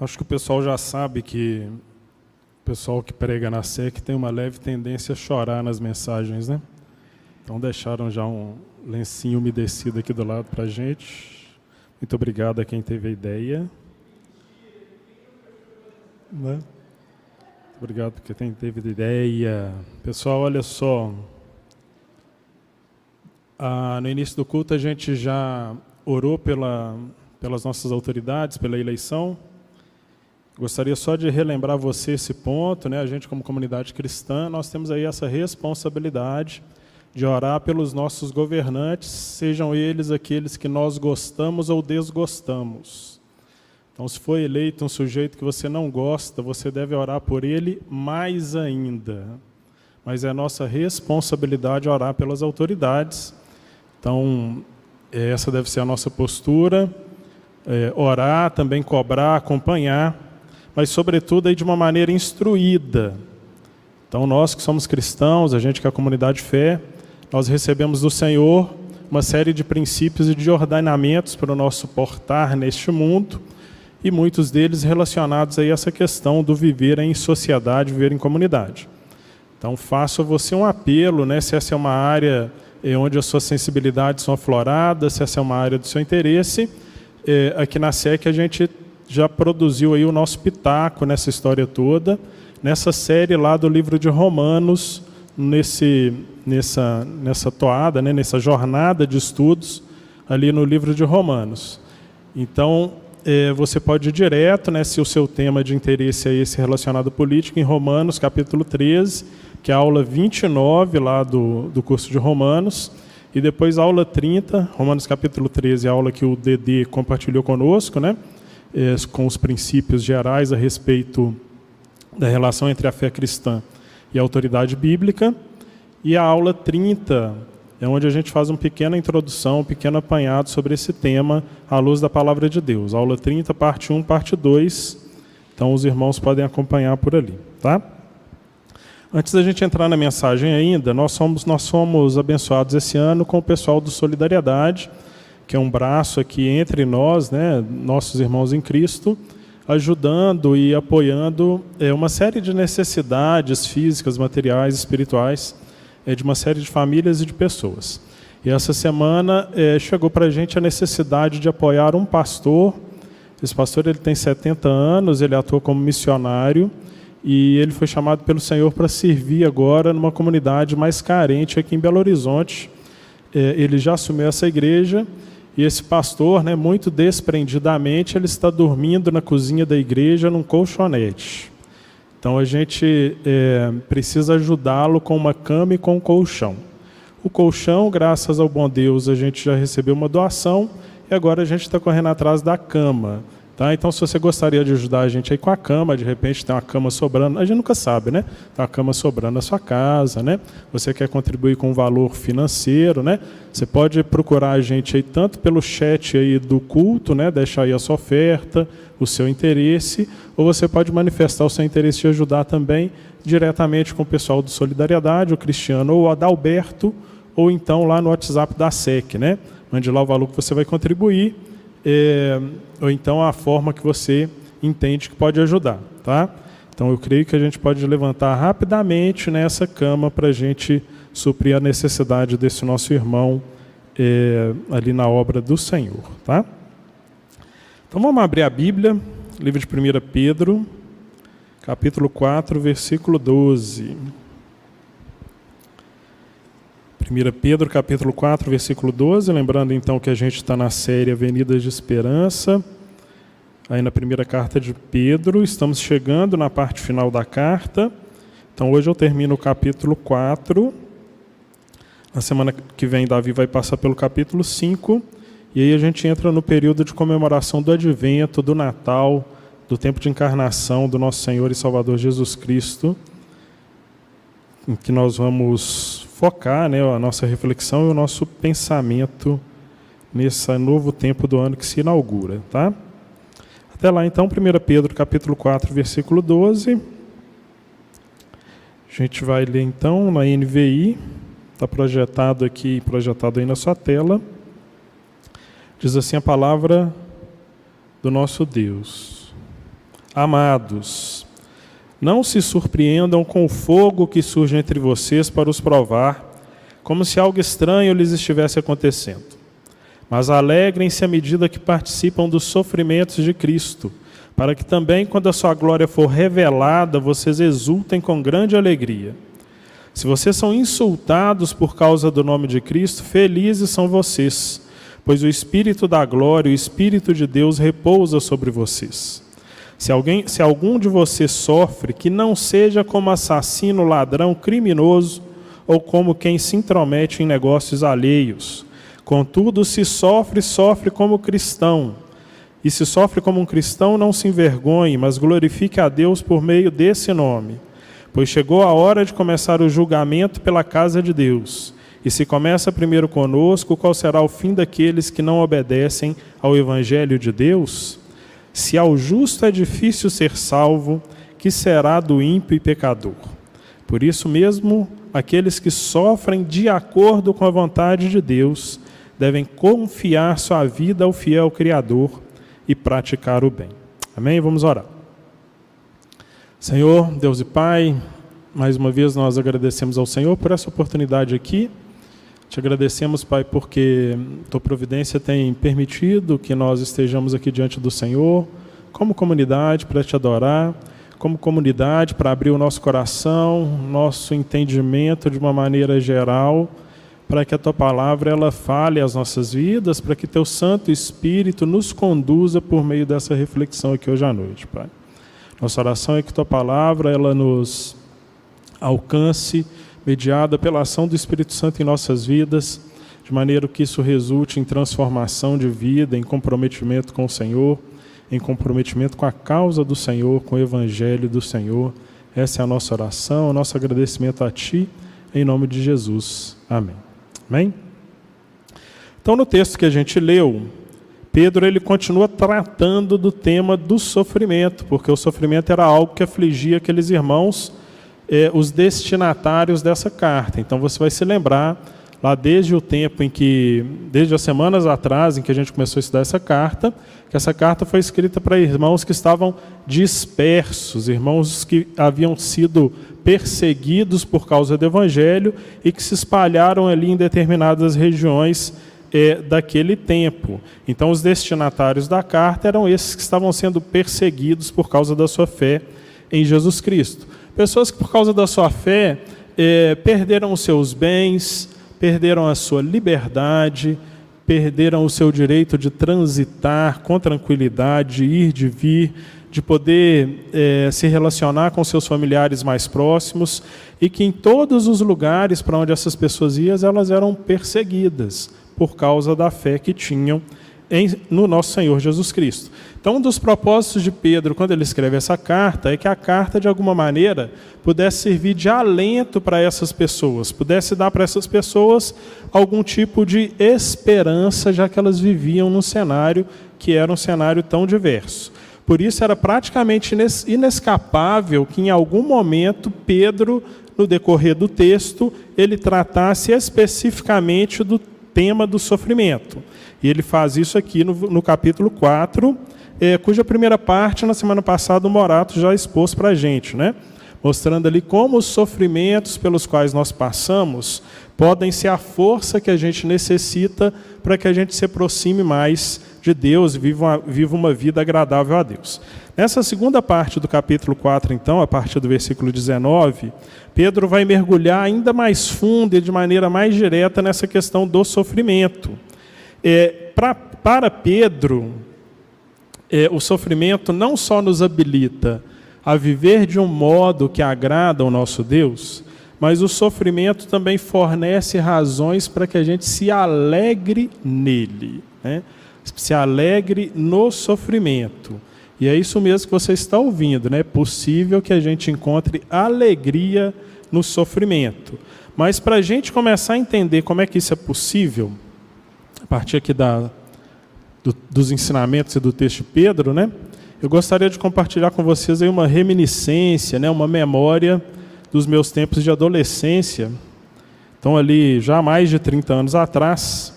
Acho que o pessoal já sabe que o pessoal que prega na SEC tem uma leve tendência a chorar nas mensagens, né? Então deixaram já um lencinho umedecido aqui do lado para gente. Muito obrigado a quem teve a ideia. Né? Obrigado por quem teve a ideia. Pessoal, olha só. Ah, no início do culto a gente já orou pela, pelas nossas autoridades, pela eleição. Gostaria só de relembrar você esse ponto, né? A gente como comunidade cristã, nós temos aí essa responsabilidade de orar pelos nossos governantes, sejam eles aqueles que nós gostamos ou desgostamos. Então, se foi eleito um sujeito que você não gosta, você deve orar por ele mais ainda. Mas é nossa responsabilidade orar pelas autoridades. Então, essa deve ser a nossa postura. É, orar, também cobrar, acompanhar mas sobretudo aí de uma maneira instruída. Então nós que somos cristãos, a gente que é a comunidade fé, nós recebemos do Senhor uma série de princípios e de ordenamentos para o nosso portar neste mundo, e muitos deles relacionados a essa questão do viver em sociedade, viver em comunidade. Então faço a você um apelo, né, se essa é uma área eh, onde as suas sensibilidades são afloradas, se essa é uma área do seu interesse, eh, aqui na SEC a gente já produziu aí o nosso pitaco nessa história toda, nessa série lá do livro de Romanos, nesse, nessa, nessa toada, né, nessa jornada de estudos ali no livro de Romanos. Então, é, você pode ir direto, né, se o seu tema de interesse é esse relacionado à política, em Romanos, capítulo 13, que é a aula 29 lá do, do curso de Romanos, e depois a aula 30, Romanos capítulo 13, a aula que o DD compartilhou conosco, né? Eh, com os princípios gerais a respeito da relação entre a fé cristã e a autoridade bíblica. E a aula 30 é onde a gente faz uma pequena introdução, um pequeno apanhado sobre esse tema à luz da palavra de Deus. Aula 30, parte 1, parte 2. Então os irmãos podem acompanhar por ali, tá? Antes da gente entrar na mensagem ainda, nós somos nós somos abençoados esse ano com o pessoal do Solidariedade que é um braço aqui entre nós, né, nossos irmãos em Cristo, ajudando e apoiando é, uma série de necessidades físicas, materiais, espirituais é, de uma série de famílias e de pessoas. E essa semana é, chegou para a gente a necessidade de apoiar um pastor. Esse pastor ele tem 70 anos, ele atua como missionário e ele foi chamado pelo Senhor para servir agora numa comunidade mais carente aqui em Belo Horizonte. É, ele já assumiu essa igreja e esse pastor, né, muito desprendidamente, ele está dormindo na cozinha da igreja num colchonete. Então a gente é, precisa ajudá-lo com uma cama e com um colchão. O colchão, graças ao bom Deus, a gente já recebeu uma doação e agora a gente está correndo atrás da cama. Tá? Então, se você gostaria de ajudar a gente aí com a cama, de repente tem uma cama sobrando, a gente nunca sabe, né? Tem uma cama sobrando na sua casa, né? Você quer contribuir com um valor financeiro, né? Você pode procurar a gente aí tanto pelo chat aí do culto, né? Deixar aí a sua oferta, o seu interesse, ou você pode manifestar o seu interesse de ajudar também diretamente com o pessoal do Solidariedade, o Cristiano ou o Adalberto, ou então lá no WhatsApp da SEC, né? Mande lá o valor que você vai contribuir é, ou então a forma que você entende que pode ajudar, tá? Então eu creio que a gente pode levantar rapidamente nessa cama para a gente suprir a necessidade desse nosso irmão é, ali na obra do Senhor, tá? Então vamos abrir a Bíblia, livro de 1 Pedro, capítulo 4, versículo 12. 1 Pedro capítulo 4, versículo 12, lembrando então que a gente está na série Avenidas de Esperança, aí na primeira carta de Pedro, estamos chegando na parte final da carta, então hoje eu termino o capítulo 4, na semana que vem Davi vai passar pelo capítulo 5, e aí a gente entra no período de comemoração do advento, do Natal, do tempo de encarnação do nosso Senhor e Salvador Jesus Cristo, em que nós vamos focar né, a nossa reflexão e o nosso pensamento nesse novo tempo do ano que se inaugura. Tá? Até lá, então, 1 Pedro capítulo 4, versículo 12. A gente vai ler então na NVI, está projetado aqui, projetado aí na sua tela. Diz assim a palavra do nosso Deus. Amados, não se surpreendam com o fogo que surge entre vocês para os provar, como se algo estranho lhes estivesse acontecendo. Mas alegrem-se à medida que participam dos sofrimentos de Cristo, para que também, quando a sua glória for revelada, vocês exultem com grande alegria. Se vocês são insultados por causa do nome de Cristo, felizes são vocês, pois o Espírito da glória, o Espírito de Deus repousa sobre vocês. Se, alguém, se algum de vocês sofre, que não seja como assassino, ladrão, criminoso ou como quem se intromete em negócios alheios. Contudo, se sofre, sofre como cristão. E se sofre como um cristão, não se envergonhe, mas glorifique a Deus por meio desse nome. Pois chegou a hora de começar o julgamento pela casa de Deus. E se começa primeiro conosco, qual será o fim daqueles que não obedecem ao Evangelho de Deus? Se ao justo é difícil ser salvo, que será do ímpio e pecador? Por isso mesmo, aqueles que sofrem de acordo com a vontade de Deus devem confiar sua vida ao fiel Criador e praticar o bem. Amém? Vamos orar. Senhor, Deus e Pai, mais uma vez nós agradecemos ao Senhor por essa oportunidade aqui. Te agradecemos, Pai, porque tua providência tem permitido que nós estejamos aqui diante do Senhor, como comunidade, para te adorar, como comunidade, para abrir o nosso coração, nosso entendimento de uma maneira geral, para que a tua palavra ela fale às nossas vidas, para que teu Santo Espírito nos conduza por meio dessa reflexão aqui hoje à noite, Pai. Nossa oração é que tua palavra ela nos alcance mediada pela ação do Espírito Santo em nossas vidas, de maneira que isso resulte em transformação de vida, em comprometimento com o Senhor, em comprometimento com a causa do Senhor, com o Evangelho do Senhor. Essa é a nossa oração, o nosso agradecimento a Ti, em nome de Jesus. Amém. Amém? Então, no texto que a gente leu, Pedro ele continua tratando do tema do sofrimento, porque o sofrimento era algo que afligia aqueles irmãos eh, os destinatários dessa carta. Então você vai se lembrar lá desde o tempo em que, desde as semanas atrás em que a gente começou a estudar essa carta, que essa carta foi escrita para irmãos que estavam dispersos, irmãos que haviam sido perseguidos por causa do Evangelho e que se espalharam ali em determinadas regiões é, daquele tempo. Então, os destinatários da carta eram esses que estavam sendo perseguidos por causa da sua fé em Jesus Cristo. Pessoas que, por causa da sua fé, eh, perderam os seus bens, perderam a sua liberdade, perderam o seu direito de transitar com tranquilidade, de ir, de vir, de poder eh, se relacionar com seus familiares mais próximos, e que em todos os lugares para onde essas pessoas iam, elas eram perseguidas por causa da fé que tinham em, no nosso Senhor Jesus Cristo. Então, um dos propósitos de Pedro, quando ele escreve essa carta, é que a carta, de alguma maneira, pudesse servir de alento para essas pessoas, pudesse dar para essas pessoas algum tipo de esperança, já que elas viviam num cenário que era um cenário tão diverso. Por isso, era praticamente inescapável que, em algum momento, Pedro, no decorrer do texto, ele tratasse especificamente do tema do sofrimento. E ele faz isso aqui no, no capítulo 4, é, cuja primeira parte, na semana passada, o Morato já expôs para a gente, né? mostrando ali como os sofrimentos pelos quais nós passamos podem ser a força que a gente necessita para que a gente se aproxime mais de Deus e viva uma, viva uma vida agradável a Deus. Nessa segunda parte do capítulo 4, então, a partir do versículo 19, Pedro vai mergulhar ainda mais fundo e de maneira mais direta nessa questão do sofrimento. É, pra, para Pedro, é, o sofrimento não só nos habilita a viver de um modo que agrada ao nosso Deus, mas o sofrimento também fornece razões para que a gente se alegre nele, né? se alegre no sofrimento. E é isso mesmo que você está ouvindo, né? É possível que a gente encontre alegria no sofrimento. Mas para a gente começar a entender como é que isso é possível, partir aqui da, do, dos ensinamentos e do texto de Pedro, né? Eu gostaria de compartilhar com vocês aí uma reminiscência, né? Uma memória dos meus tempos de adolescência. Então ali já há mais de 30 anos atrás,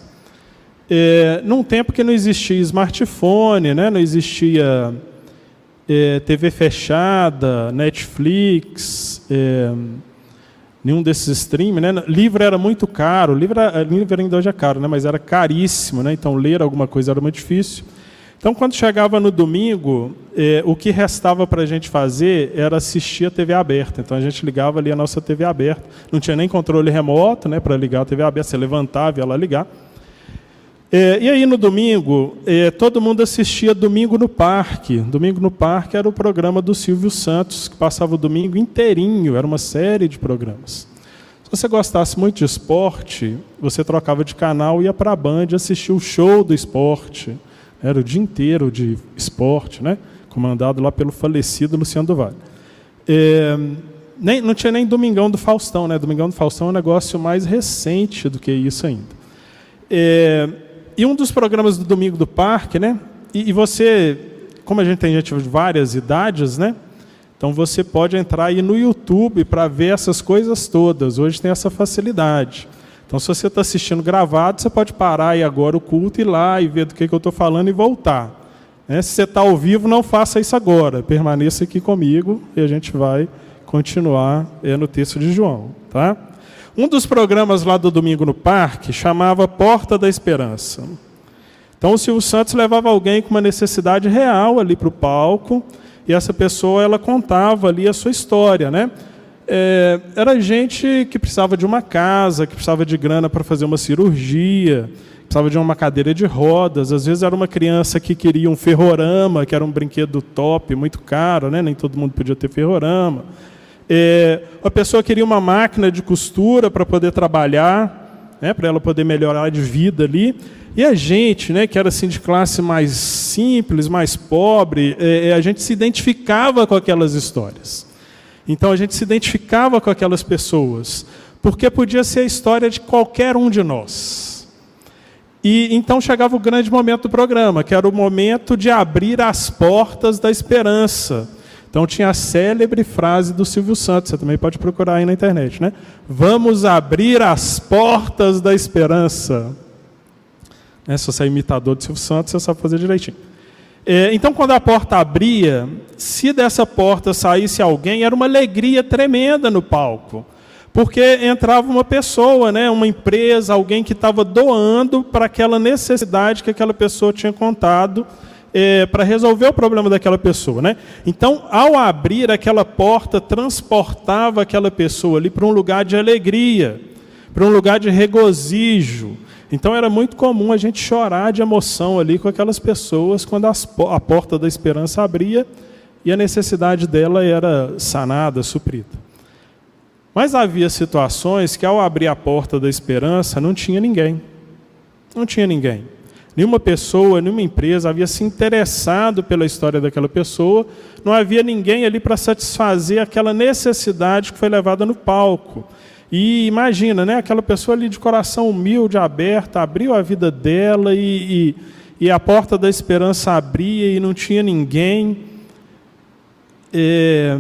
é, num tempo que não existia smartphone, né? Não existia é, TV fechada, Netflix, é, nenhum desses streams, né? Livro era muito caro, livro, era, livro ainda hoje é caro, né? Mas era caríssimo, né? Então ler alguma coisa era muito difícil. Então, quando chegava no domingo, eh, o que restava para a gente fazer era assistir a TV aberta. Então, a gente ligava ali a nossa TV aberta. Não tinha nem controle remoto né, para ligar a TV aberta. Você levantava e ia lá ligar. Eh, e aí, no domingo, eh, todo mundo assistia Domingo no Parque. Domingo no Parque era o programa do Silvio Santos, que passava o domingo inteirinho. Era uma série de programas. Se você gostasse muito de esporte, você trocava de canal ia para a Band assistir o show do esporte era o dia inteiro de esporte, né? comandado lá pelo falecido Luciano do Vale. É, nem, não tinha nem Domingão do Faustão, né? Domingão do Faustão é um negócio mais recente do que isso ainda. É, e um dos programas do Domingo do Parque, né? E, e, você, como a gente tem gente de várias idades, né? Então você pode entrar aí no YouTube para ver essas coisas todas. Hoje tem essa facilidade. Então, se você está assistindo gravado, você pode parar aí agora o culto, ir lá e ver do que, que eu estou falando e voltar. Né? Se você está ao vivo, não faça isso agora. Permaneça aqui comigo e a gente vai continuar é, no texto de João. Tá? Um dos programas lá do Domingo no Parque chamava Porta da Esperança. Então, o Silvio Santos levava alguém com uma necessidade real ali para o palco e essa pessoa ela contava ali a sua história, né? é, era gente que precisava de uma casa, que precisava de grana para fazer uma cirurgia, precisava de uma cadeira de rodas. Às vezes era uma criança que queria um ferrorama, que era um brinquedo top, muito caro, né? nem todo mundo podia ter ferrorama. É, a pessoa queria uma máquina de costura para poder trabalhar, né? para ela poder melhorar de vida ali. E a gente, né, que era assim de classe mais simples, mais pobre, é, a gente se identificava com aquelas histórias. Então a gente se identificava com aquelas pessoas, porque podia ser a história de qualquer um de nós. E então chegava o grande momento do programa, que era o momento de abrir as portas da esperança. Então tinha a célebre frase do Silvio Santos, você também pode procurar aí na internet, né? Vamos abrir as portas da esperança. É, se você é imitador de Silvio Santos, você sabe fazer direitinho. É, então, quando a porta abria, se dessa porta saísse alguém, era uma alegria tremenda no palco. Porque entrava uma pessoa, né, uma empresa, alguém que estava doando para aquela necessidade que aquela pessoa tinha contado é, para resolver o problema daquela pessoa. Né? Então, ao abrir aquela porta, transportava aquela pessoa ali para um lugar de alegria, para um lugar de regozijo, então era muito comum a gente chorar de emoção ali com aquelas pessoas quando as, a porta da esperança abria e a necessidade dela era sanada, suprida. Mas havia situações que ao abrir a porta da esperança não tinha ninguém. Não tinha ninguém. Nenhuma pessoa, nenhuma empresa havia se interessado pela história daquela pessoa, não havia ninguém ali para satisfazer aquela necessidade que foi levada no palco. E imagina, né, aquela pessoa ali de coração humilde, aberta, abriu a vida dela e, e, e a porta da esperança abria e não tinha ninguém. É,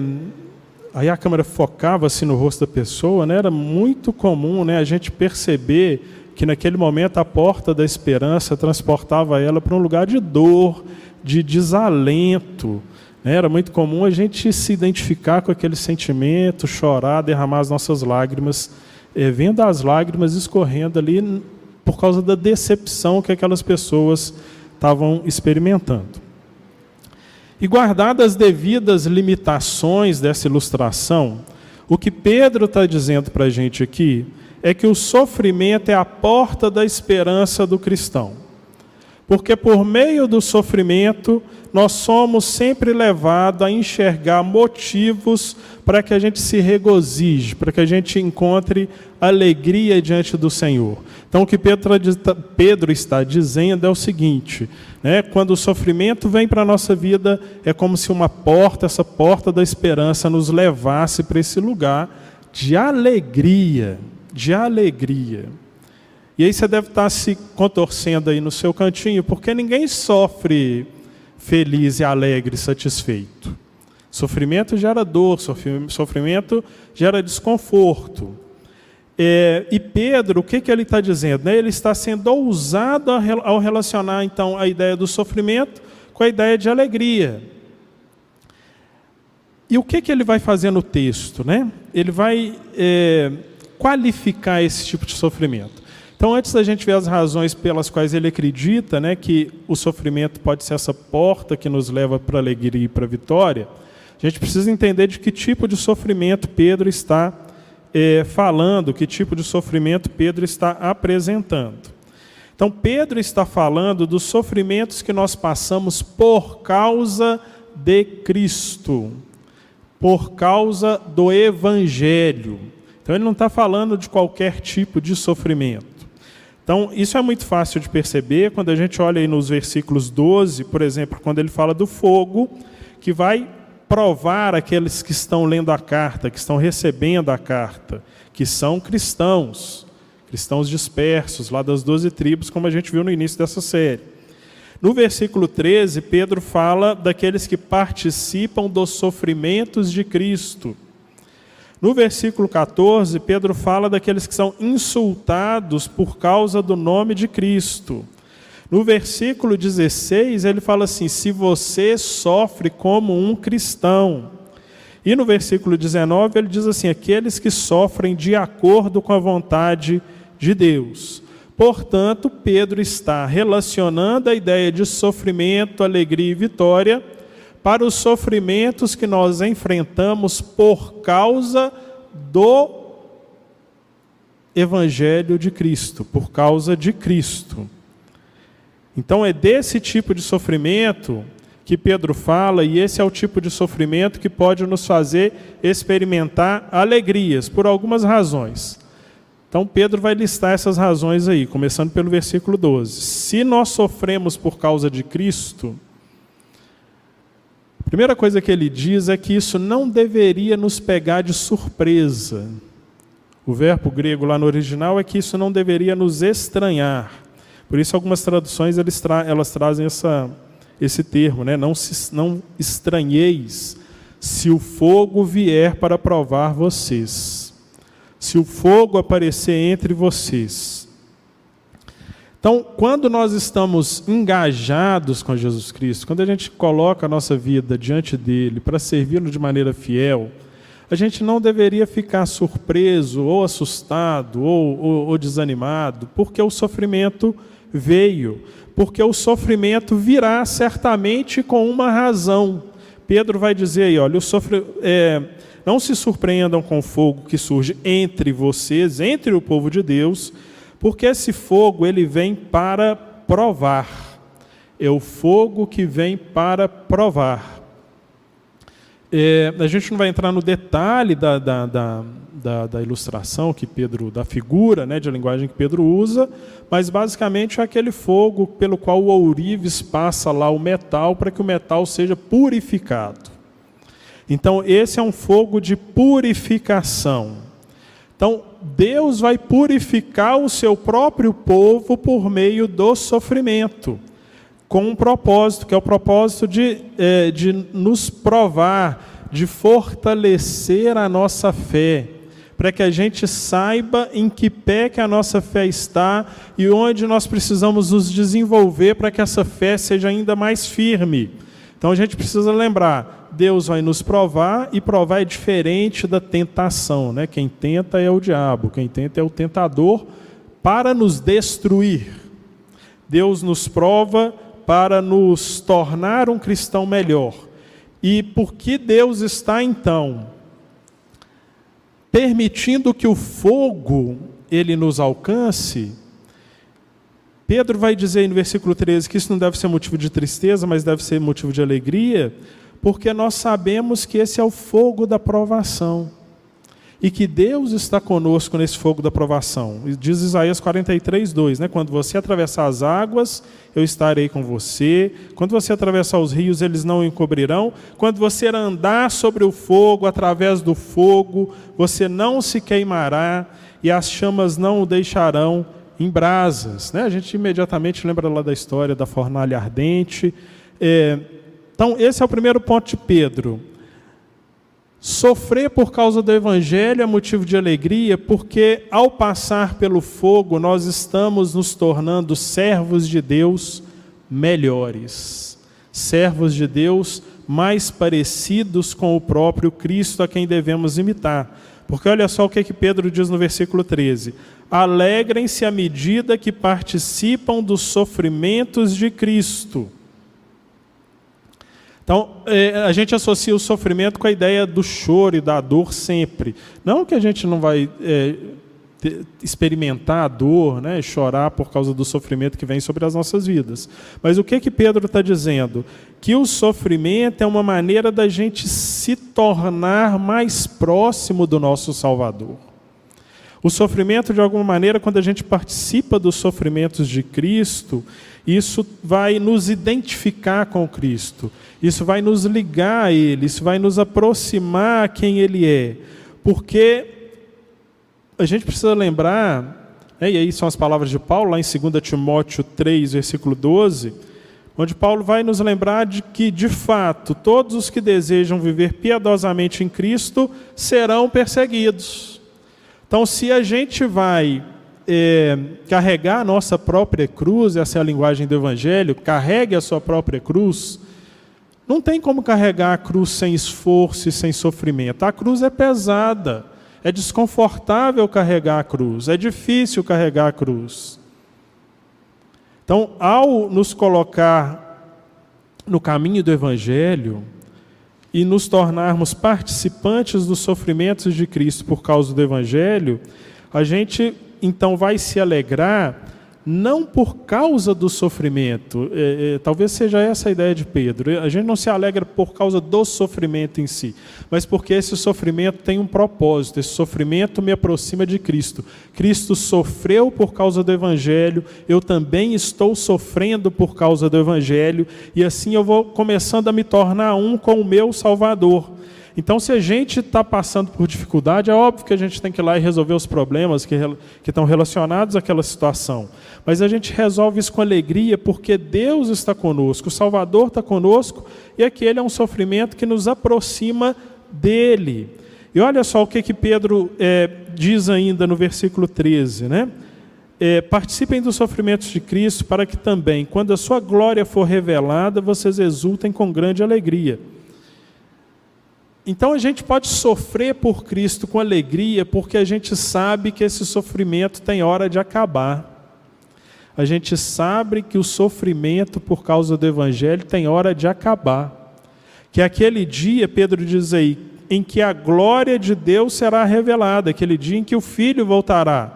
aí a câmera focava assim no rosto da pessoa, né, era muito comum né, a gente perceber que naquele momento a porta da esperança transportava ela para um lugar de dor, de desalento, né? Era muito comum a gente se identificar com aquele sentimento, chorar, derramar as nossas lágrimas, é, vendo as lágrimas escorrendo ali por causa da decepção que aquelas pessoas estavam experimentando. E guardadas as devidas limitações dessa ilustração, o que Pedro está dizendo para a gente aqui é que o sofrimento é a porta da esperança do cristão. Porque por meio do sofrimento, nós somos sempre levados a enxergar motivos para que a gente se regozije, para que a gente encontre alegria diante do Senhor. Então, o que Pedro, está dizendo é o seguinte: né, quando o sofrimento vem para a nossa vida, é como se uma porta, essa porta da esperança, nos levasse para esse lugar de alegria, de alegria. E aí você deve estar se contorcendo aí no seu cantinho, porque ninguém sofre feliz e alegre, satisfeito. Sofrimento gera dor, sofrimento gera desconforto. É, e Pedro, o que, que ele está dizendo? Né? Ele está sendo ousado ao relacionar então a ideia do sofrimento com a ideia de alegria. E o que, que ele vai fazer no texto? Né? Ele vai é, qualificar esse tipo de sofrimento. Então, antes da gente ver as razões pelas quais ele acredita né, que o sofrimento pode ser essa porta que nos leva para a alegria e para a vitória, a gente precisa entender de que tipo de sofrimento Pedro está é, falando, que tipo de sofrimento Pedro está apresentando. Então, Pedro está falando dos sofrimentos que nós passamos por causa de Cristo por causa do Evangelho. Então, ele não está falando de qualquer tipo de sofrimento. Então, isso é muito fácil de perceber quando a gente olha aí nos versículos 12, por exemplo, quando ele fala do fogo, que vai provar aqueles que estão lendo a carta, que estão recebendo a carta, que são cristãos, cristãos dispersos, lá das doze tribos, como a gente viu no início dessa série. No versículo 13, Pedro fala daqueles que participam dos sofrimentos de Cristo. No versículo 14, Pedro fala daqueles que são insultados por causa do nome de Cristo. No versículo 16, ele fala assim: se você sofre como um cristão. E no versículo 19, ele diz assim: aqueles que sofrem de acordo com a vontade de Deus. Portanto, Pedro está relacionando a ideia de sofrimento, alegria e vitória para os sofrimentos que nós enfrentamos por causa do Evangelho de Cristo, por causa de Cristo. Então, é desse tipo de sofrimento que Pedro fala, e esse é o tipo de sofrimento que pode nos fazer experimentar alegrias, por algumas razões. Então Pedro vai listar essas razões aí, começando pelo versículo 12. Se nós sofremos por causa de Cristo, primeira coisa que ele diz é que isso não deveria nos pegar de surpresa. O verbo grego lá no original é que isso não deveria nos estranhar. Por isso algumas traduções tra elas trazem essa, esse termo, né? não, se, não estranheis se o fogo vier para provar vocês se o fogo aparecer entre vocês. Então, quando nós estamos engajados com Jesus Cristo, quando a gente coloca a nossa vida diante dele para servi-lo de maneira fiel, a gente não deveria ficar surpreso, ou assustado, ou, ou, ou desanimado, porque o sofrimento veio, porque o sofrimento virá certamente com uma razão. Pedro vai dizer aí, olha, o sofre, é, não se surpreendam com o fogo que surge entre vocês, entre o povo de Deus, porque esse fogo ele vem para provar. É o fogo que vem para provar. É, a gente não vai entrar no detalhe da, da, da, da, da ilustração que Pedro, da figura, né, de linguagem que Pedro usa, mas basicamente é aquele fogo pelo qual o ourives passa lá o metal para que o metal seja purificado. Então, esse é um fogo de purificação. Então, Deus vai purificar o seu próprio povo por meio do sofrimento, com um propósito, que é o propósito de, é, de nos provar, de fortalecer a nossa fé, para que a gente saiba em que pé que a nossa fé está e onde nós precisamos nos desenvolver para que essa fé seja ainda mais firme. Então a gente precisa lembrar, Deus vai nos provar e provar é diferente da tentação, né? Quem tenta é o diabo, quem tenta é o tentador para nos destruir. Deus nos prova para nos tornar um cristão melhor. E por que Deus está então permitindo que o fogo ele nos alcance? Pedro vai dizer no versículo 13 que isso não deve ser motivo de tristeza, mas deve ser motivo de alegria, porque nós sabemos que esse é o fogo da provação. E que Deus está conosco nesse fogo da provação. Diz Isaías 43, 2, né? Quando você atravessar as águas, eu estarei com você. Quando você atravessar os rios, eles não o encobrirão. Quando você andar sobre o fogo, através do fogo, você não se queimará e as chamas não o deixarão em brasas. Né? A gente imediatamente lembra lá da história da fornalha ardente. É, então, esse é o primeiro ponto de Pedro. Sofrer por causa do Evangelho é motivo de alegria, porque ao passar pelo fogo, nós estamos nos tornando servos de Deus melhores. servos de Deus mais parecidos com o próprio Cristo a quem devemos imitar. Porque olha só o que, é que Pedro diz no versículo 13: Alegrem-se à medida que participam dos sofrimentos de Cristo. Então, é, a gente associa o sofrimento com a ideia do choro e da dor sempre. Não que a gente não vai é, experimentar a dor, né, chorar por causa do sofrimento que vem sobre as nossas vidas. Mas o que que Pedro está dizendo? Que o sofrimento é uma maneira da gente se tornar mais próximo do nosso Salvador. O sofrimento, de alguma maneira, quando a gente participa dos sofrimentos de Cristo, isso vai nos identificar com Cristo, isso vai nos ligar a Ele, isso vai nos aproximar a quem Ele é. Porque a gente precisa lembrar, né, e aí são as palavras de Paulo, lá em 2 Timóteo 3, versículo 12, onde Paulo vai nos lembrar de que, de fato, todos os que desejam viver piedosamente em Cristo serão perseguidos. Então, se a gente vai é, carregar a nossa própria cruz, essa é a linguagem do Evangelho, carregue a sua própria cruz, não tem como carregar a cruz sem esforço e sem sofrimento. A cruz é pesada. É desconfortável carregar a cruz, é difícil carregar a cruz. Então, ao nos colocar no caminho do Evangelho e nos tornarmos participantes dos sofrimentos de Cristo por causa do Evangelho, a gente então vai se alegrar não por causa do sofrimento, é, é, talvez seja essa a ideia de Pedro. A gente não se alegra por causa do sofrimento em si, mas porque esse sofrimento tem um propósito. Esse sofrimento me aproxima de Cristo. Cristo sofreu por causa do Evangelho, eu também estou sofrendo por causa do Evangelho, e assim eu vou começando a me tornar um com o meu Salvador. Então, se a gente está passando por dificuldade, é óbvio que a gente tem que ir lá e resolver os problemas que, que estão relacionados àquela situação. Mas a gente resolve isso com alegria, porque Deus está conosco, o Salvador está conosco, e aquele é um sofrimento que nos aproxima dele. E olha só o que, que Pedro é, diz ainda no versículo 13, né? É, participem dos sofrimentos de Cristo, para que também, quando a sua glória for revelada, vocês exultem com grande alegria. Então a gente pode sofrer por Cristo com alegria, porque a gente sabe que esse sofrimento tem hora de acabar. A gente sabe que o sofrimento por causa do Evangelho tem hora de acabar. Que aquele dia, Pedro diz aí, em que a glória de Deus será revelada, aquele dia em que o Filho voltará.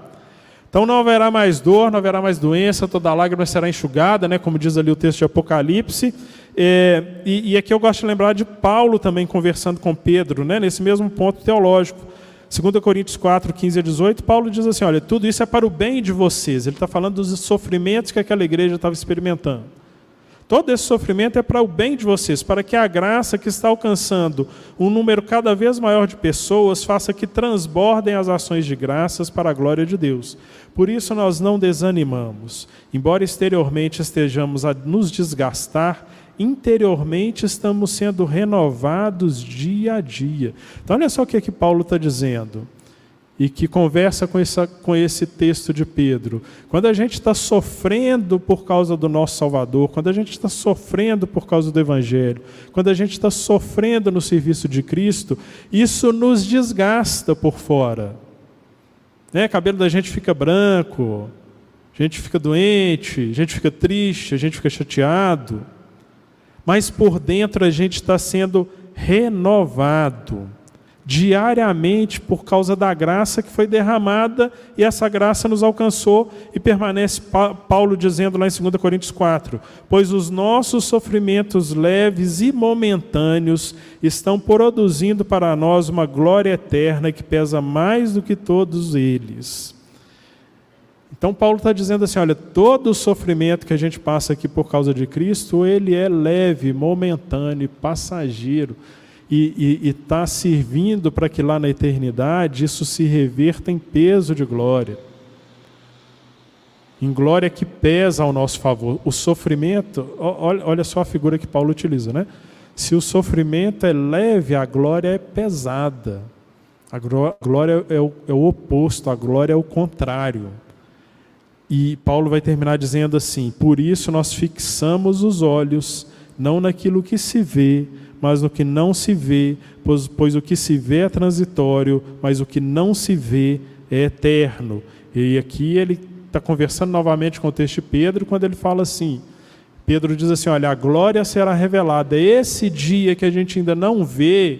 Então não haverá mais dor, não haverá mais doença, toda lágrima será enxugada, né, como diz ali o texto de Apocalipse. É, e, e, aqui eu gosto de lembrar de Paulo também conversando com Pedro, né, nesse mesmo ponto teológico. 2 Coríntios 4, 15 a 18, Paulo diz assim: olha, tudo isso é para o bem de vocês. Ele está falando dos sofrimentos que aquela igreja estava experimentando. Todo esse sofrimento é para o bem de vocês, para que a graça que está alcançando um número cada vez maior de pessoas faça que transbordem as ações de graças para a glória de Deus. Por isso nós não desanimamos. Embora exteriormente estejamos a nos desgastar, interiormente estamos sendo renovados dia a dia. Então, olha só o que, é que Paulo está dizendo e que conversa com, essa, com esse texto de Pedro. Quando a gente está sofrendo por causa do nosso Salvador, quando a gente está sofrendo por causa do Evangelho, quando a gente está sofrendo no serviço de Cristo, isso nos desgasta por fora. Né? Cabelo da gente fica branco, a gente fica doente, a gente fica triste, a gente fica chateado, mas por dentro a gente está sendo renovado diariamente por causa da graça que foi derramada e essa graça nos alcançou e permanece Paulo dizendo lá em 2 Coríntios 4: Pois os nossos sofrimentos leves e momentâneos estão produzindo para nós uma glória eterna que pesa mais do que todos eles. Então Paulo está dizendo assim, olha, todo o sofrimento que a gente passa aqui por causa de Cristo, ele é leve, momentâneo, passageiro e está servindo para que lá na eternidade isso se reverta em peso de glória. Em glória que pesa ao nosso favor. O sofrimento, olha, olha só a figura que Paulo utiliza, né? Se o sofrimento é leve, a glória é pesada. A glória é o, é o oposto, a glória é o contrário. E Paulo vai terminar dizendo assim: Por isso nós fixamos os olhos não naquilo que se vê, mas no que não se vê, pois, pois o que se vê é transitório, mas o que não se vê é eterno. E aqui ele está conversando novamente com o texto de Pedro, quando ele fala assim: Pedro diz assim: Olha, a glória será revelada. Esse dia que a gente ainda não vê,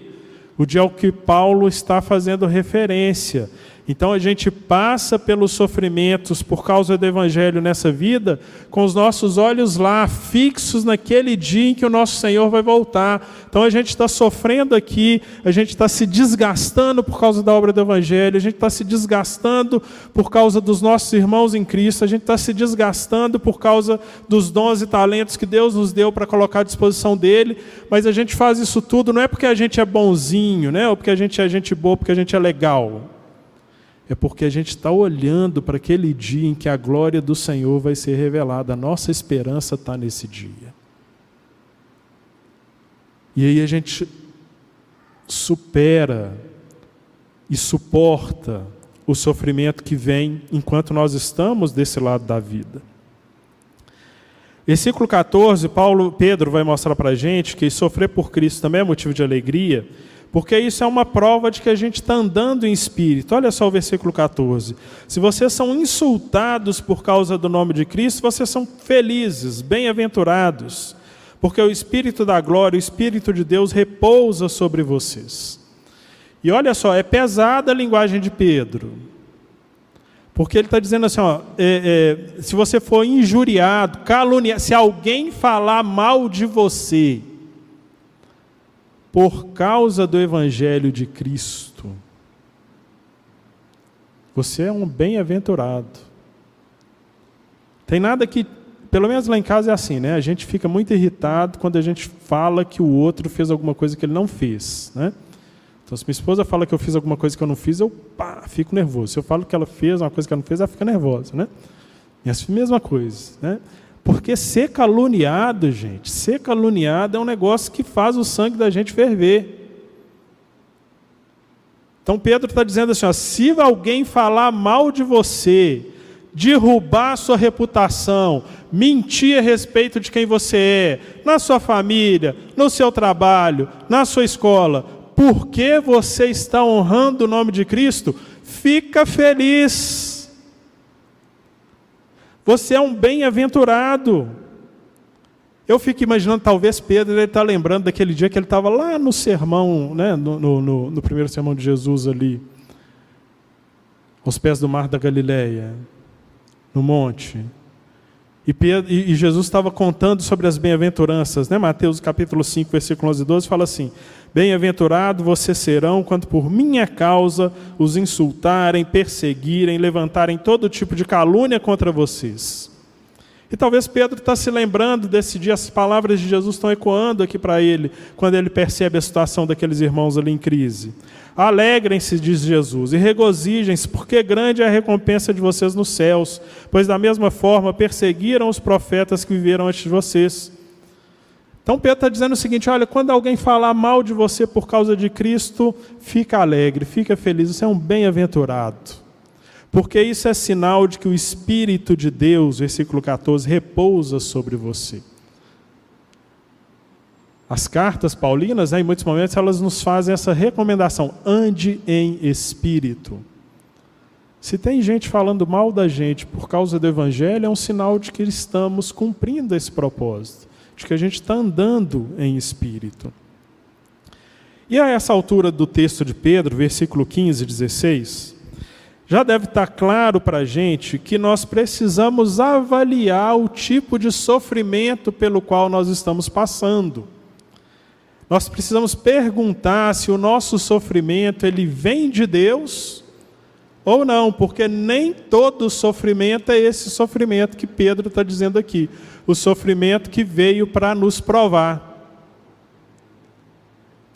o dia ao que Paulo está fazendo referência. Então a gente passa pelos sofrimentos por causa do Evangelho nessa vida, com os nossos olhos lá, fixos naquele dia em que o nosso Senhor vai voltar. Então a gente está sofrendo aqui, a gente está se desgastando por causa da obra do Evangelho, a gente está se desgastando por causa dos nossos irmãos em Cristo, a gente está se desgastando por causa dos dons e talentos que Deus nos deu para colocar à disposição dele, mas a gente faz isso tudo não é porque a gente é bonzinho, né? ou porque a gente é gente boa, porque a gente é legal é porque a gente está olhando para aquele dia em que a glória do Senhor vai ser revelada. A nossa esperança está nesse dia. E aí a gente supera e suporta o sofrimento que vem enquanto nós estamos desse lado da vida. Versículo 14, Paulo, Pedro vai mostrar para a gente que sofrer por Cristo também é motivo de alegria porque isso é uma prova de que a gente está andando em espírito. Olha só o versículo 14. Se vocês são insultados por causa do nome de Cristo, vocês são felizes, bem-aventurados, porque o Espírito da glória, o Espírito de Deus repousa sobre vocês. E olha só, é pesada a linguagem de Pedro. Porque ele está dizendo assim: ó, é, é, se você for injuriado, caluniado, se alguém falar mal de você, por causa do Evangelho de Cristo, você é um bem-aventurado. Tem nada que, pelo menos lá em casa é assim, né? A gente fica muito irritado quando a gente fala que o outro fez alguma coisa que ele não fez, né? Então, se minha esposa fala que eu fiz alguma coisa que eu não fiz, eu pá, fico nervoso. Se eu falo que ela fez uma coisa que ela não fez, ela fica nervosa, né? E a mesma coisa, né? Porque ser caluniado, gente, ser caluniado é um negócio que faz o sangue da gente ferver. Então Pedro está dizendo assim: ó, se alguém falar mal de você, derrubar a sua reputação, mentir a respeito de quem você é, na sua família, no seu trabalho, na sua escola, porque você está honrando o nome de Cristo, fica feliz. Você é um bem-aventurado. Eu fico imaginando, talvez Pedro ele está lembrando daquele dia que ele estava lá no sermão, né, no, no, no, primeiro sermão de Jesus ali, aos pés do mar da Galileia, no monte. E, Pedro, e Jesus estava contando sobre as bem-aventuranças, né? Mateus capítulo 5, versículo 11 e 12, fala assim: Bem-aventurado vocês serão quando por minha causa os insultarem, perseguirem, levantarem todo tipo de calúnia contra vocês. E talvez Pedro está se lembrando desse dia, as palavras de Jesus estão ecoando aqui para ele, quando ele percebe a situação daqueles irmãos ali em crise. Alegrem-se, diz Jesus, e regozijem-se, porque grande é a recompensa de vocês nos céus, pois da mesma forma perseguiram os profetas que viveram antes de vocês. Então Pedro está dizendo o seguinte: olha, quando alguém falar mal de você por causa de Cristo, fica alegre, fica feliz, você é um bem-aventurado. Porque isso é sinal de que o Espírito de Deus, versículo 14, repousa sobre você. As cartas paulinas, né, em muitos momentos, elas nos fazem essa recomendação: ande em espírito. Se tem gente falando mal da gente por causa do Evangelho, é um sinal de que estamos cumprindo esse propósito de que a gente está andando em espírito. E a essa altura do texto de Pedro, versículo 15 e 16, já deve estar claro para a gente que nós precisamos avaliar o tipo de sofrimento pelo qual nós estamos passando. Nós precisamos perguntar se o nosso sofrimento ele vem de Deus ou não, porque nem todo sofrimento é esse sofrimento que Pedro está dizendo aqui o sofrimento que veio para nos provar.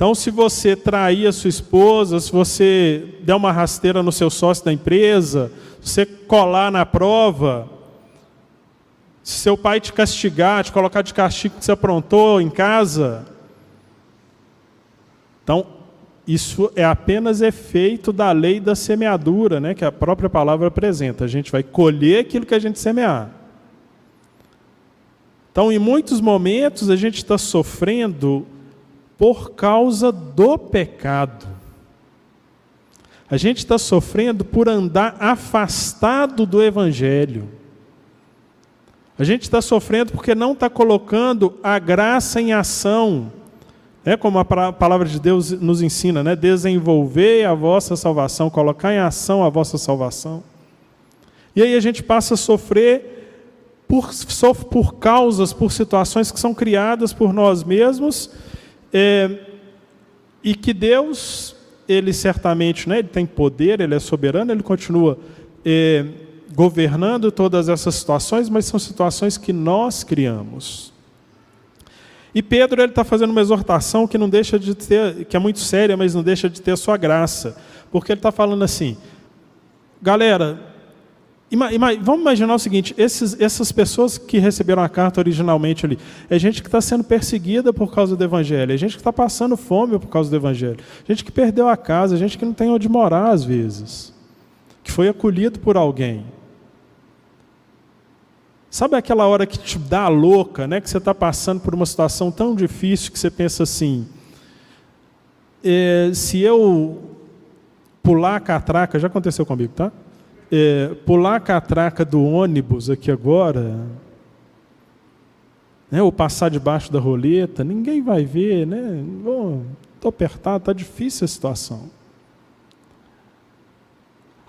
Então, se você trair a sua esposa, se você der uma rasteira no seu sócio da empresa, se você colar na prova, se seu pai te castigar, te colocar de castigo que você aprontou em casa, então isso é apenas efeito da lei da semeadura, né, que a própria palavra apresenta. A gente vai colher aquilo que a gente semear. Então, em muitos momentos, a gente está sofrendo por causa do pecado. A gente está sofrendo por andar afastado do Evangelho. A gente está sofrendo porque não está colocando a graça em ação. É como a palavra de Deus nos ensina, né? Desenvolver a vossa salvação, colocar em ação a vossa salvação. E aí a gente passa a sofrer por, por causas, por situações que são criadas por nós mesmos, é, e que Deus, Ele certamente, né, Ele tem poder, Ele é soberano, Ele continua é, governando todas essas situações, mas são situações que nós criamos. E Pedro ele está fazendo uma exortação que não deixa de ter, que é muito séria, mas não deixa de ter a sua graça, porque ele está falando assim, galera, vamos imaginar o seguinte: esses, essas pessoas que receberam a carta originalmente ali, é gente que está sendo perseguida por causa do Evangelho, é gente que está passando fome por causa do Evangelho, gente que perdeu a casa, gente que não tem onde morar às vezes, que foi acolhido por alguém. Sabe aquela hora que te dá a louca, né? que você está passando por uma situação tão difícil que você pensa assim: é, se eu pular a catraca, já aconteceu comigo, tá? É, pular a catraca do ônibus aqui agora, né, ou passar debaixo da roleta, ninguém vai ver, né? Estou apertado, está difícil a situação.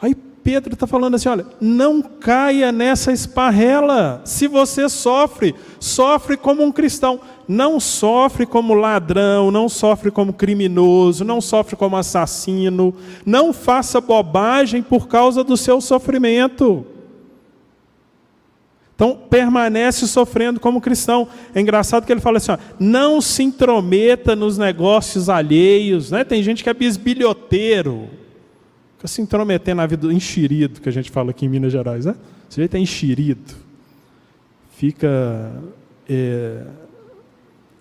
Aí Pedro está falando assim: olha, não caia nessa esparrela. Se você sofre, sofre como um cristão. Não sofre como ladrão, não sofre como criminoso, não sofre como assassino. Não faça bobagem por causa do seu sofrimento. Então, permanece sofrendo como cristão. É engraçado que ele fala assim: ó, não se intrometa nos negócios alheios. Né? Tem gente que é bisbilhoteiro Fica se intrometendo na vida, enxerido, que a gente fala aqui em Minas Gerais, né? Esse jeito é enxerido. Fica é,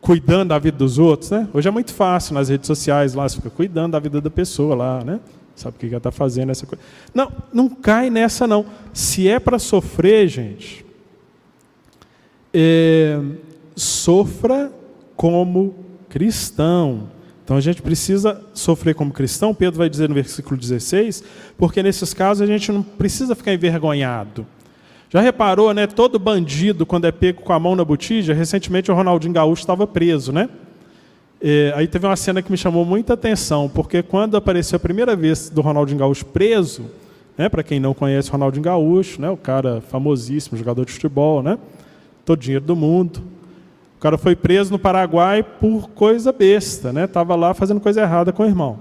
cuidando da vida dos outros, né? Hoje é muito fácil nas redes sociais lá, você fica cuidando da vida da pessoa lá, né? Sabe o que ela está fazendo, essa coisa. Não, não cai nessa não. Se é para sofrer, gente, é, sofra como cristão. Então a gente precisa sofrer como cristão, Pedro vai dizer no versículo 16, porque nesses casos a gente não precisa ficar envergonhado. Já reparou, né? Todo bandido, quando é pego com a mão na botija, recentemente o Ronaldinho Gaúcho estava preso, né? É, aí teve uma cena que me chamou muita atenção, porque quando apareceu a primeira vez do Ronaldinho Gaúcho preso, né, para quem não conhece o Ronaldinho Gaúcho, né, o cara famosíssimo, jogador de futebol, né, todo dinheiro do mundo, o cara foi preso no Paraguai por coisa besta, né? Estava lá fazendo coisa errada com o irmão.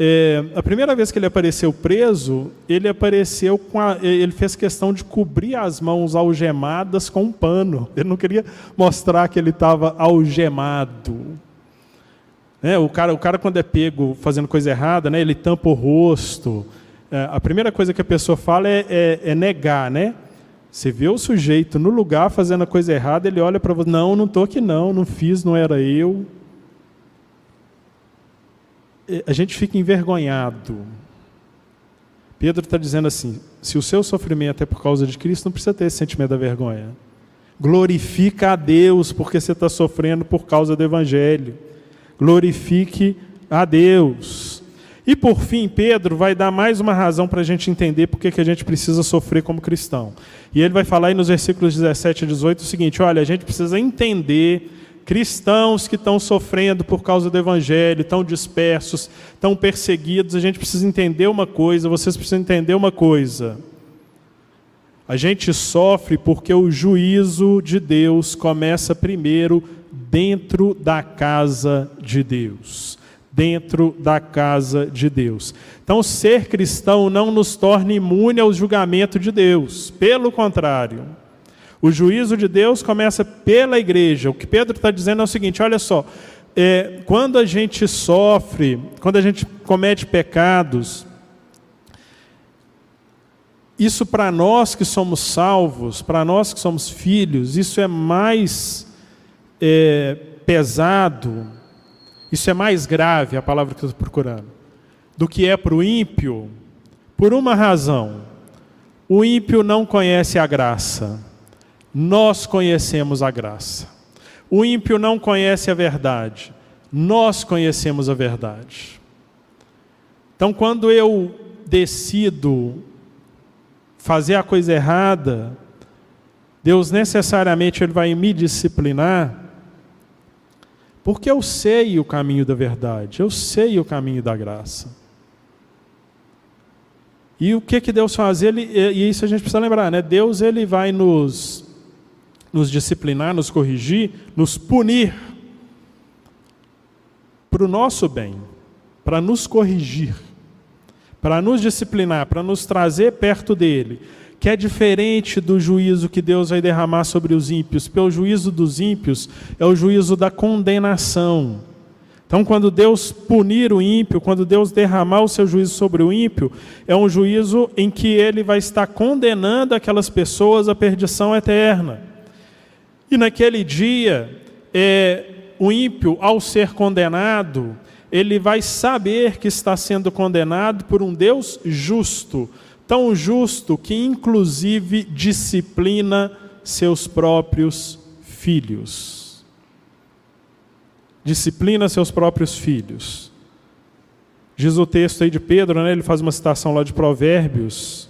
É, a primeira vez que ele apareceu preso, ele apareceu com a, ele fez questão de cobrir as mãos algemadas com um pano. Ele não queria mostrar que ele estava algemado. É, o, cara, o cara, quando é pego fazendo coisa errada, né, ele tampa o rosto. É, a primeira coisa que a pessoa fala é, é, é negar, né? Você vê o sujeito no lugar fazendo a coisa errada, ele olha para você, não, não estou aqui não, não fiz, não era eu. A gente fica envergonhado. Pedro está dizendo assim: se o seu sofrimento é por causa de Cristo, não precisa ter esse sentimento da vergonha. Glorifica a Deus porque você está sofrendo por causa do Evangelho. Glorifique a Deus. E por fim, Pedro vai dar mais uma razão para a gente entender por que a gente precisa sofrer como cristão. E ele vai falar aí nos versículos 17 e 18 o seguinte: olha, a gente precisa entender cristãos que estão sofrendo por causa do evangelho, estão dispersos, estão perseguidos, a gente precisa entender uma coisa, vocês precisam entender uma coisa. A gente sofre porque o juízo de Deus começa primeiro dentro da casa de Deus dentro da casa de Deus. Então, ser cristão não nos torna imune ao julgamento de Deus, pelo contrário. O juízo de Deus começa pela igreja. O que Pedro está dizendo é o seguinte: olha só, é, quando a gente sofre, quando a gente comete pecados, isso para nós que somos salvos, para nós que somos filhos, isso é mais é, pesado isso é mais grave, a palavra que eu estou procurando, do que é para o ímpio, por uma razão. O ímpio não conhece a graça, nós conhecemos a graça. O ímpio não conhece a verdade, nós conhecemos a verdade. Então, quando eu decido fazer a coisa errada, Deus necessariamente ele vai me disciplinar, porque eu sei o caminho da verdade, eu sei o caminho da graça. E o que que Deus faz? Ele, e isso a gente precisa lembrar, né? Deus ele vai nos, nos disciplinar, nos corrigir, nos punir para o nosso bem, para nos corrigir, para nos disciplinar, para nos trazer perto dele, que é diferente do juízo que Deus vai derramar sobre os ímpios, porque o juízo dos ímpios é o juízo da condenação. Então, quando Deus punir o ímpio, quando Deus derramar o seu juízo sobre o ímpio, é um juízo em que ele vai estar condenando aquelas pessoas à perdição eterna. E naquele dia, é, o ímpio, ao ser condenado, ele vai saber que está sendo condenado por um Deus justo, tão justo que inclusive disciplina seus próprios filhos. Disciplina seus próprios filhos. Diz o texto aí de Pedro, né, ele faz uma citação lá de Provérbios.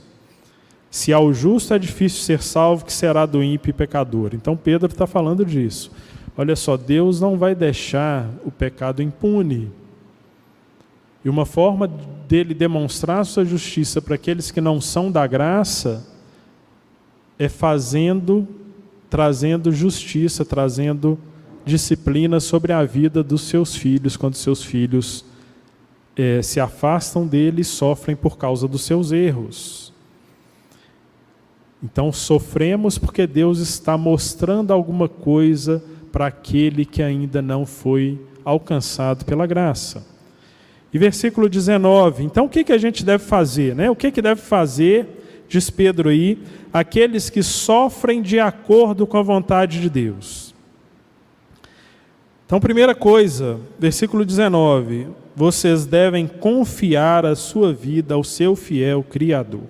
Se ao justo é difícil ser salvo, que será do ímpio e pecador. Então Pedro está falando disso. Olha só, Deus não vai deixar o pecado impune. E uma forma dele demonstrar sua justiça para aqueles que não são da graça é fazendo, trazendo justiça, trazendo disciplina sobre a vida dos seus filhos, quando seus filhos é, se afastam dele e sofrem por causa dos seus erros. Então sofremos porque Deus está mostrando alguma coisa para aquele que ainda não foi alcançado pela graça. E versículo 19, então o que, que a gente deve fazer? Né? O que, que deve fazer, diz Pedro aí, aqueles que sofrem de acordo com a vontade de Deus? Então, primeira coisa, versículo 19: vocês devem confiar a sua vida ao seu fiel Criador.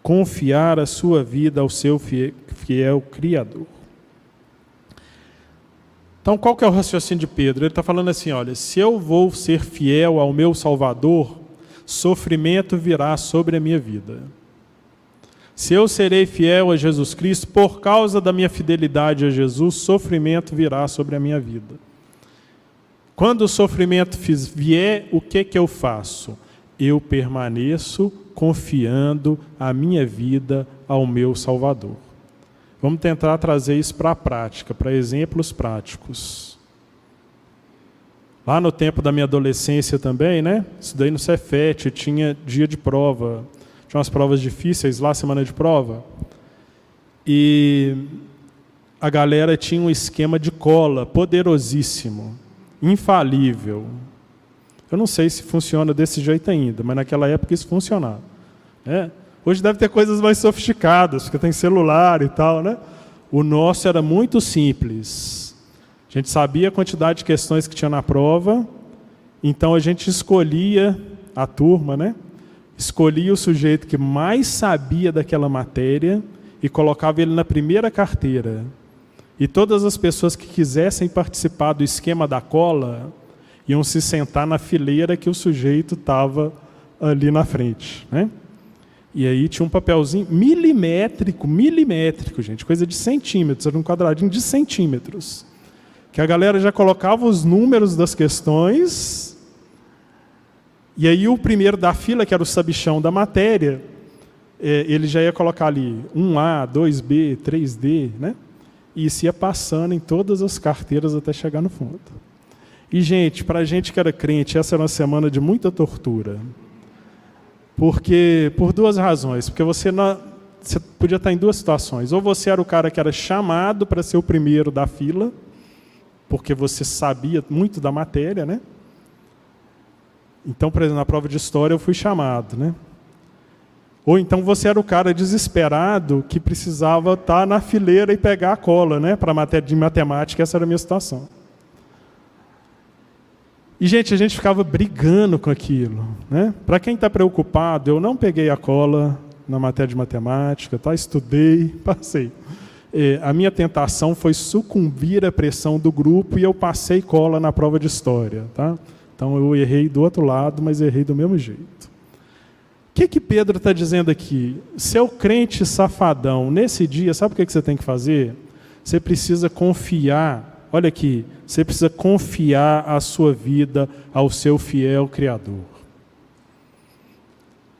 Confiar a sua vida ao seu fiel Criador. Então, qual que é o raciocínio de Pedro? Ele está falando assim: olha, se eu vou ser fiel ao meu Salvador, sofrimento virá sobre a minha vida. Se eu serei fiel a Jesus Cristo, por causa da minha fidelidade a Jesus, sofrimento virá sobre a minha vida. Quando o sofrimento vier, o que, que eu faço? Eu permaneço confiando a minha vida ao meu Salvador. Vamos tentar trazer isso para a prática, para exemplos práticos. Lá no tempo da minha adolescência também, né? Estudei no Cefet, tinha dia de prova. Tinha umas provas difíceis lá, semana de prova. E a galera tinha um esquema de cola poderosíssimo, infalível. Eu não sei se funciona desse jeito ainda, mas naquela época isso funcionava. Né? Hoje deve ter coisas mais sofisticadas, porque tem celular e tal, né? O nosso era muito simples. A gente sabia a quantidade de questões que tinha na prova, então a gente escolhia a turma, né? Escolhia o sujeito que mais sabia daquela matéria e colocava ele na primeira carteira. E todas as pessoas que quisessem participar do esquema da cola iam se sentar na fileira que o sujeito estava ali na frente, né? E aí tinha um papelzinho milimétrico, milimétrico, gente, coisa de centímetros, era um quadradinho de centímetros. Que a galera já colocava os números das questões, e aí o primeiro da fila, que era o sabichão da matéria, é, ele já ia colocar ali 1A, 2B, 3D, né? E isso ia passando em todas as carteiras até chegar no fundo. E, gente, para a gente que era crente, essa era uma semana de muita tortura. Porque por duas razões, porque você não, você podia estar em duas situações. Ou você era o cara que era chamado para ser o primeiro da fila, porque você sabia muito da matéria, né? Então, por exemplo, na prova de história eu fui chamado, né? Ou então você era o cara desesperado que precisava estar na fileira e pegar a cola, né? Para matéria de matemática, essa era a minha situação. E, gente, a gente ficava brigando com aquilo. Né? Para quem está preocupado, eu não peguei a cola na matéria de matemática, tá? estudei, passei. é, a minha tentação foi sucumbir à pressão do grupo e eu passei cola na prova de história. Tá? Então eu errei do outro lado, mas errei do mesmo jeito. O que, que Pedro está dizendo aqui? Seu crente safadão, nesse dia, sabe o que, que você tem que fazer? Você precisa confiar, olha aqui, você precisa confiar a sua vida ao seu fiel Criador.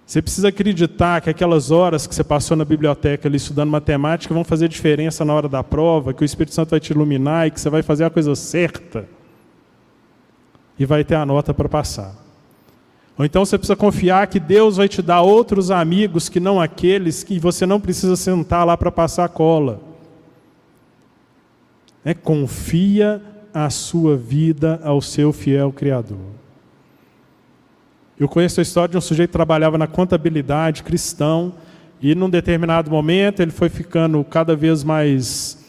Você precisa acreditar que aquelas horas que você passou na biblioteca ali estudando matemática vão fazer diferença na hora da prova, que o Espírito Santo vai te iluminar e que você vai fazer a coisa certa e vai ter a nota para passar. Ou então você precisa confiar que Deus vai te dar outros amigos que não aqueles que você não precisa sentar lá para passar a cola. É, confia a sua vida ao seu fiel Criador. Eu conheço a história de um sujeito que trabalhava na contabilidade cristão e num determinado momento ele foi ficando cada vez mais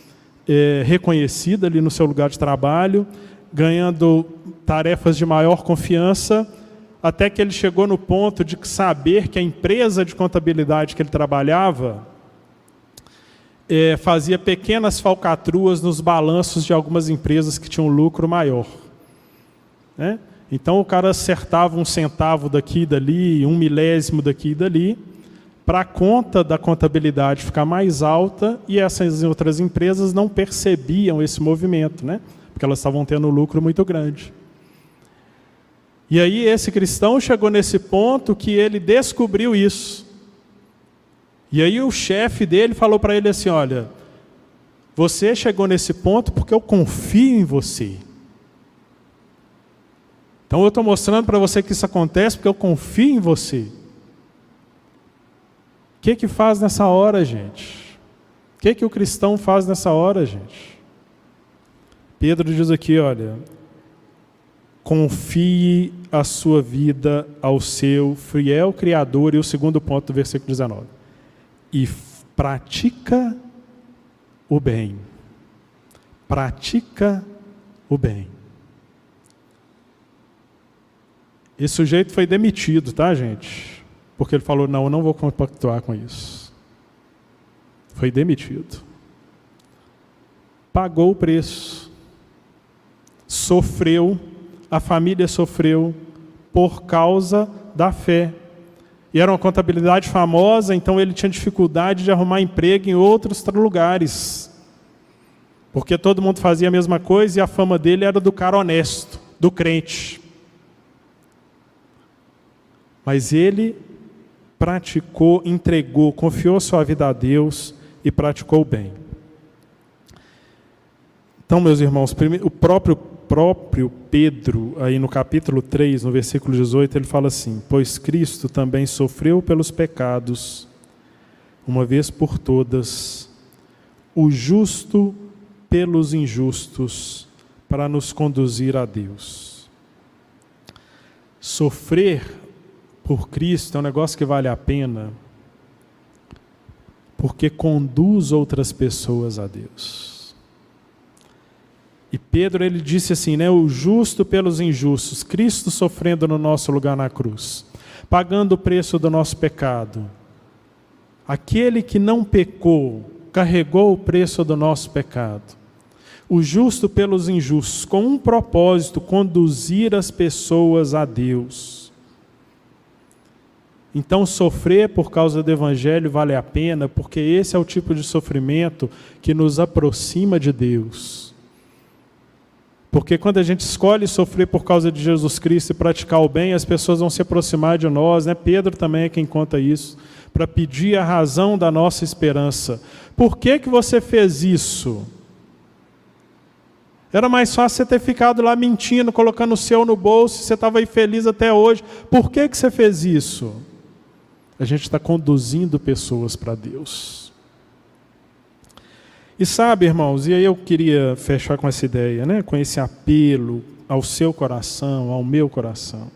é, reconhecido ali no seu lugar de trabalho, ganhando tarefas de maior confiança, até que ele chegou no ponto de saber que a empresa de contabilidade que ele trabalhava é, fazia pequenas falcatruas nos balanços de algumas empresas que tinham lucro maior. Né? Então o cara acertava um centavo daqui e dali, um milésimo daqui e dali, para a conta da contabilidade ficar mais alta e essas outras empresas não percebiam esse movimento, né? porque elas estavam tendo um lucro muito grande. E aí esse cristão chegou nesse ponto que ele descobriu isso. E aí o chefe dele falou para ele assim: Olha, você chegou nesse ponto porque eu confio em você. Então eu estou mostrando para você que isso acontece porque eu confio em você. O que que faz nessa hora, gente? O que que o cristão faz nessa hora, gente? Pedro diz aqui, olha, confie a sua vida ao seu fiel Criador, e o segundo ponto do versículo 19. E pratica o bem. Pratica o bem. Esse sujeito foi demitido, tá, gente? Porque ele falou: não, eu não vou compactuar com isso. Foi demitido. Pagou o preço. Sofreu, a família sofreu por causa da fé. E era uma contabilidade famosa, então ele tinha dificuldade de arrumar emprego em outros lugares. Porque todo mundo fazia a mesma coisa e a fama dele era do cara honesto, do crente. Mas ele praticou, entregou, confiou sua vida a Deus e praticou o bem. Então, meus irmãos, o próprio, próprio Pedro, aí no capítulo 3, no versículo 18, ele fala assim: Pois Cristo também sofreu pelos pecados, uma vez por todas, o justo pelos injustos, para nos conduzir a Deus. Sofrer por Cristo é um negócio que vale a pena, porque conduz outras pessoas a Deus. E Pedro ele disse assim, né, o justo pelos injustos, Cristo sofrendo no nosso lugar na cruz, pagando o preço do nosso pecado. Aquele que não pecou, carregou o preço do nosso pecado. O justo pelos injustos, com um propósito, conduzir as pessoas a Deus. Então, sofrer por causa do Evangelho vale a pena, porque esse é o tipo de sofrimento que nos aproxima de Deus. Porque quando a gente escolhe sofrer por causa de Jesus Cristo e praticar o bem, as pessoas vão se aproximar de nós, né? Pedro também é quem conta isso, para pedir a razão da nossa esperança. Por que, que você fez isso? Era mais fácil você ter ficado lá mentindo, colocando o seu no bolso, você estava aí feliz até hoje. Por que, que você fez isso? a gente está conduzindo pessoas para Deus. E sabe, irmãos, e aí eu queria fechar com essa ideia, né? com esse apelo ao seu coração, ao meu coração.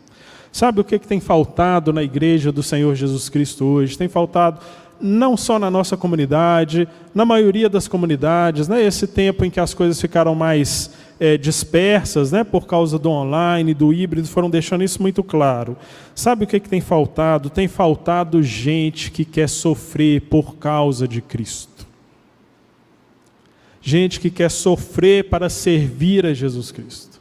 Sabe o que, que tem faltado na igreja do Senhor Jesus Cristo hoje? Tem faltado não só na nossa comunidade, na maioria das comunidades, né? esse tempo em que as coisas ficaram mais é, dispersas, né, por causa do online, do híbrido, foram deixando isso muito claro. Sabe o que, é que tem faltado? Tem faltado gente que quer sofrer por causa de Cristo. Gente que quer sofrer para servir a Jesus Cristo.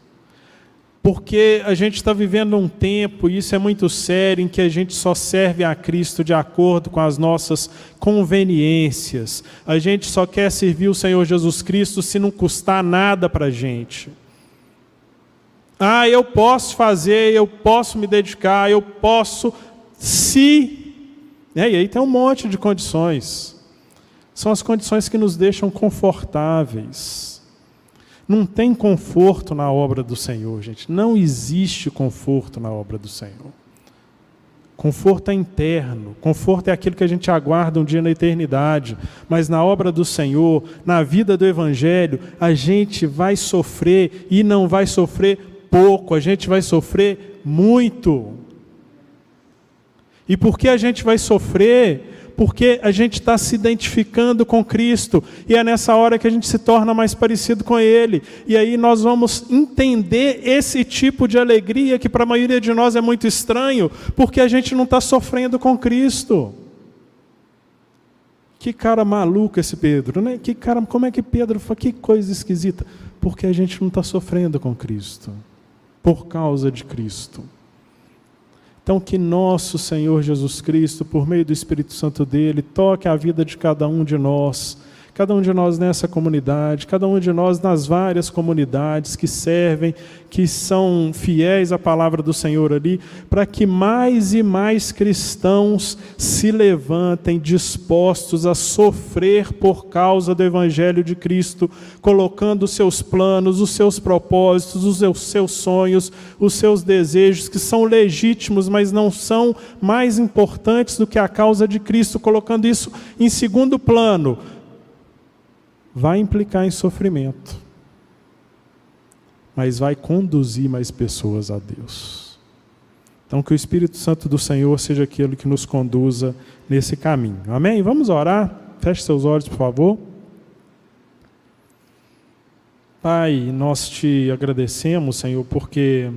Porque a gente está vivendo um tempo, e isso é muito sério, em que a gente só serve a Cristo de acordo com as nossas conveniências. A gente só quer servir o Senhor Jesus Cristo se não custar nada para a gente. Ah, eu posso fazer, eu posso me dedicar, eu posso, se. É, e aí tem um monte de condições. São as condições que nos deixam confortáveis. Não tem conforto na obra do Senhor, gente. Não existe conforto na obra do Senhor. Conforto é interno, conforto é aquilo que a gente aguarda um dia na eternidade. Mas na obra do Senhor, na vida do Evangelho, a gente vai sofrer e não vai sofrer pouco, a gente vai sofrer muito. E por que a gente vai sofrer? Porque a gente está se identificando com Cristo, e é nessa hora que a gente se torna mais parecido com Ele, e aí nós vamos entender esse tipo de alegria que para a maioria de nós é muito estranho, porque a gente não está sofrendo com Cristo. Que cara maluco esse Pedro, né? Que cara, como é que Pedro fala? Que coisa esquisita. Porque a gente não está sofrendo com Cristo por causa de Cristo. Então, que nosso Senhor Jesus Cristo, por meio do Espírito Santo dele, toque a vida de cada um de nós cada um de nós nessa comunidade, cada um de nós nas várias comunidades que servem, que são fiéis à palavra do Senhor ali, para que mais e mais cristãos se levantem dispostos a sofrer por causa do Evangelho de Cristo, colocando os seus planos, os seus propósitos, os seus sonhos, os seus desejos, que são legítimos, mas não são mais importantes do que a causa de Cristo, colocando isso em segundo plano vai implicar em sofrimento, mas vai conduzir mais pessoas a Deus. Então, que o Espírito Santo do Senhor seja aquele que nos conduza nesse caminho. Amém? Vamos orar? Feche seus olhos, por favor. Pai, nós te agradecemos, Senhor, porque.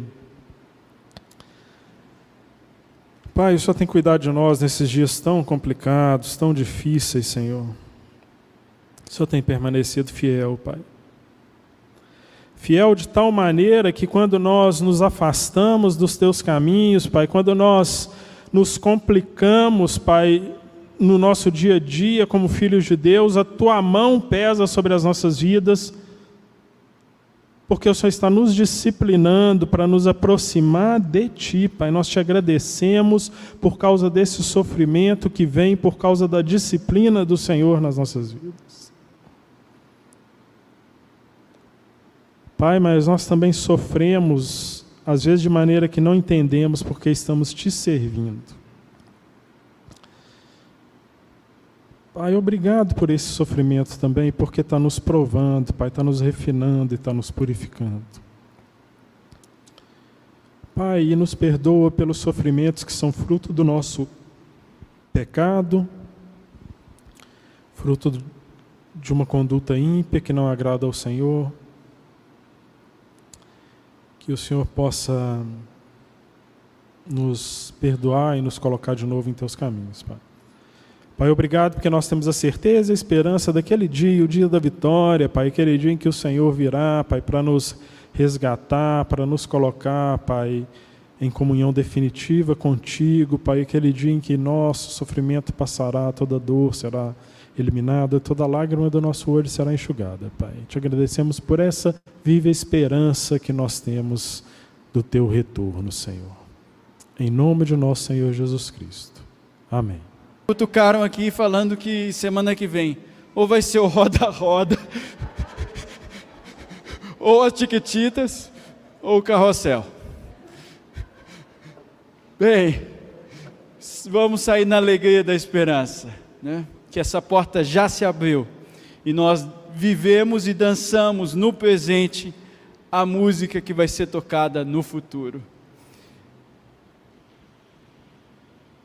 Pai, o Senhor tem cuidado de nós nesses dias tão complicados, tão difíceis, Senhor. O Senhor tem permanecido fiel, Pai. Fiel de tal maneira que quando nós nos afastamos dos teus caminhos, Pai, quando nós nos complicamos, Pai, no nosso dia a dia como filhos de Deus, a tua mão pesa sobre as nossas vidas, porque o Senhor está nos disciplinando para nos aproximar de Ti, Pai. Nós te agradecemos por causa desse sofrimento que vem por causa da disciplina do Senhor nas nossas vidas. Pai, mas nós também sofremos, às vezes de maneira que não entendemos, porque estamos te servindo. Pai, obrigado por esse sofrimento também, porque está nos provando, Pai, está nos refinando e está nos purificando. Pai, e nos perdoa pelos sofrimentos que são fruto do nosso pecado, fruto de uma conduta ímpia que não agrada ao Senhor que o Senhor possa nos perdoar e nos colocar de novo em teus caminhos, Pai. Pai, obrigado porque nós temos a certeza e a esperança daquele dia, o dia da vitória, Pai, aquele dia em que o Senhor virá, Pai, para nos resgatar, para nos colocar, Pai, em comunhão definitiva contigo, Pai, aquele dia em que nosso sofrimento passará, toda dor será eliminada, toda lágrima do nosso olho será enxugada, Pai. Te agradecemos por essa viva esperança que nós temos do teu retorno, Senhor. Em nome de nosso Senhor Jesus Cristo. Amém. Cutucaram aqui falando que semana que vem ou vai ser o roda-roda, ou as tiquetitas, ou o carrossel. Bem, vamos sair na alegria da esperança, né? Que essa porta já se abriu e nós vivemos e dançamos no presente a música que vai ser tocada no futuro.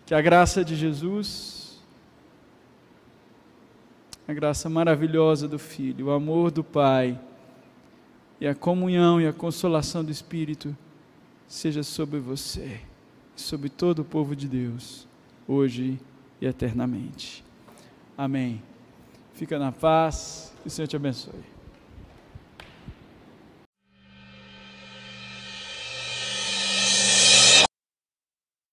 Que a graça de Jesus, a graça maravilhosa do Filho, o amor do Pai e a comunhão e a consolação do Espírito seja sobre você, sobre todo o povo de Deus, hoje e eternamente. Amém. Fica na paz. Que o Senhor te abençoe.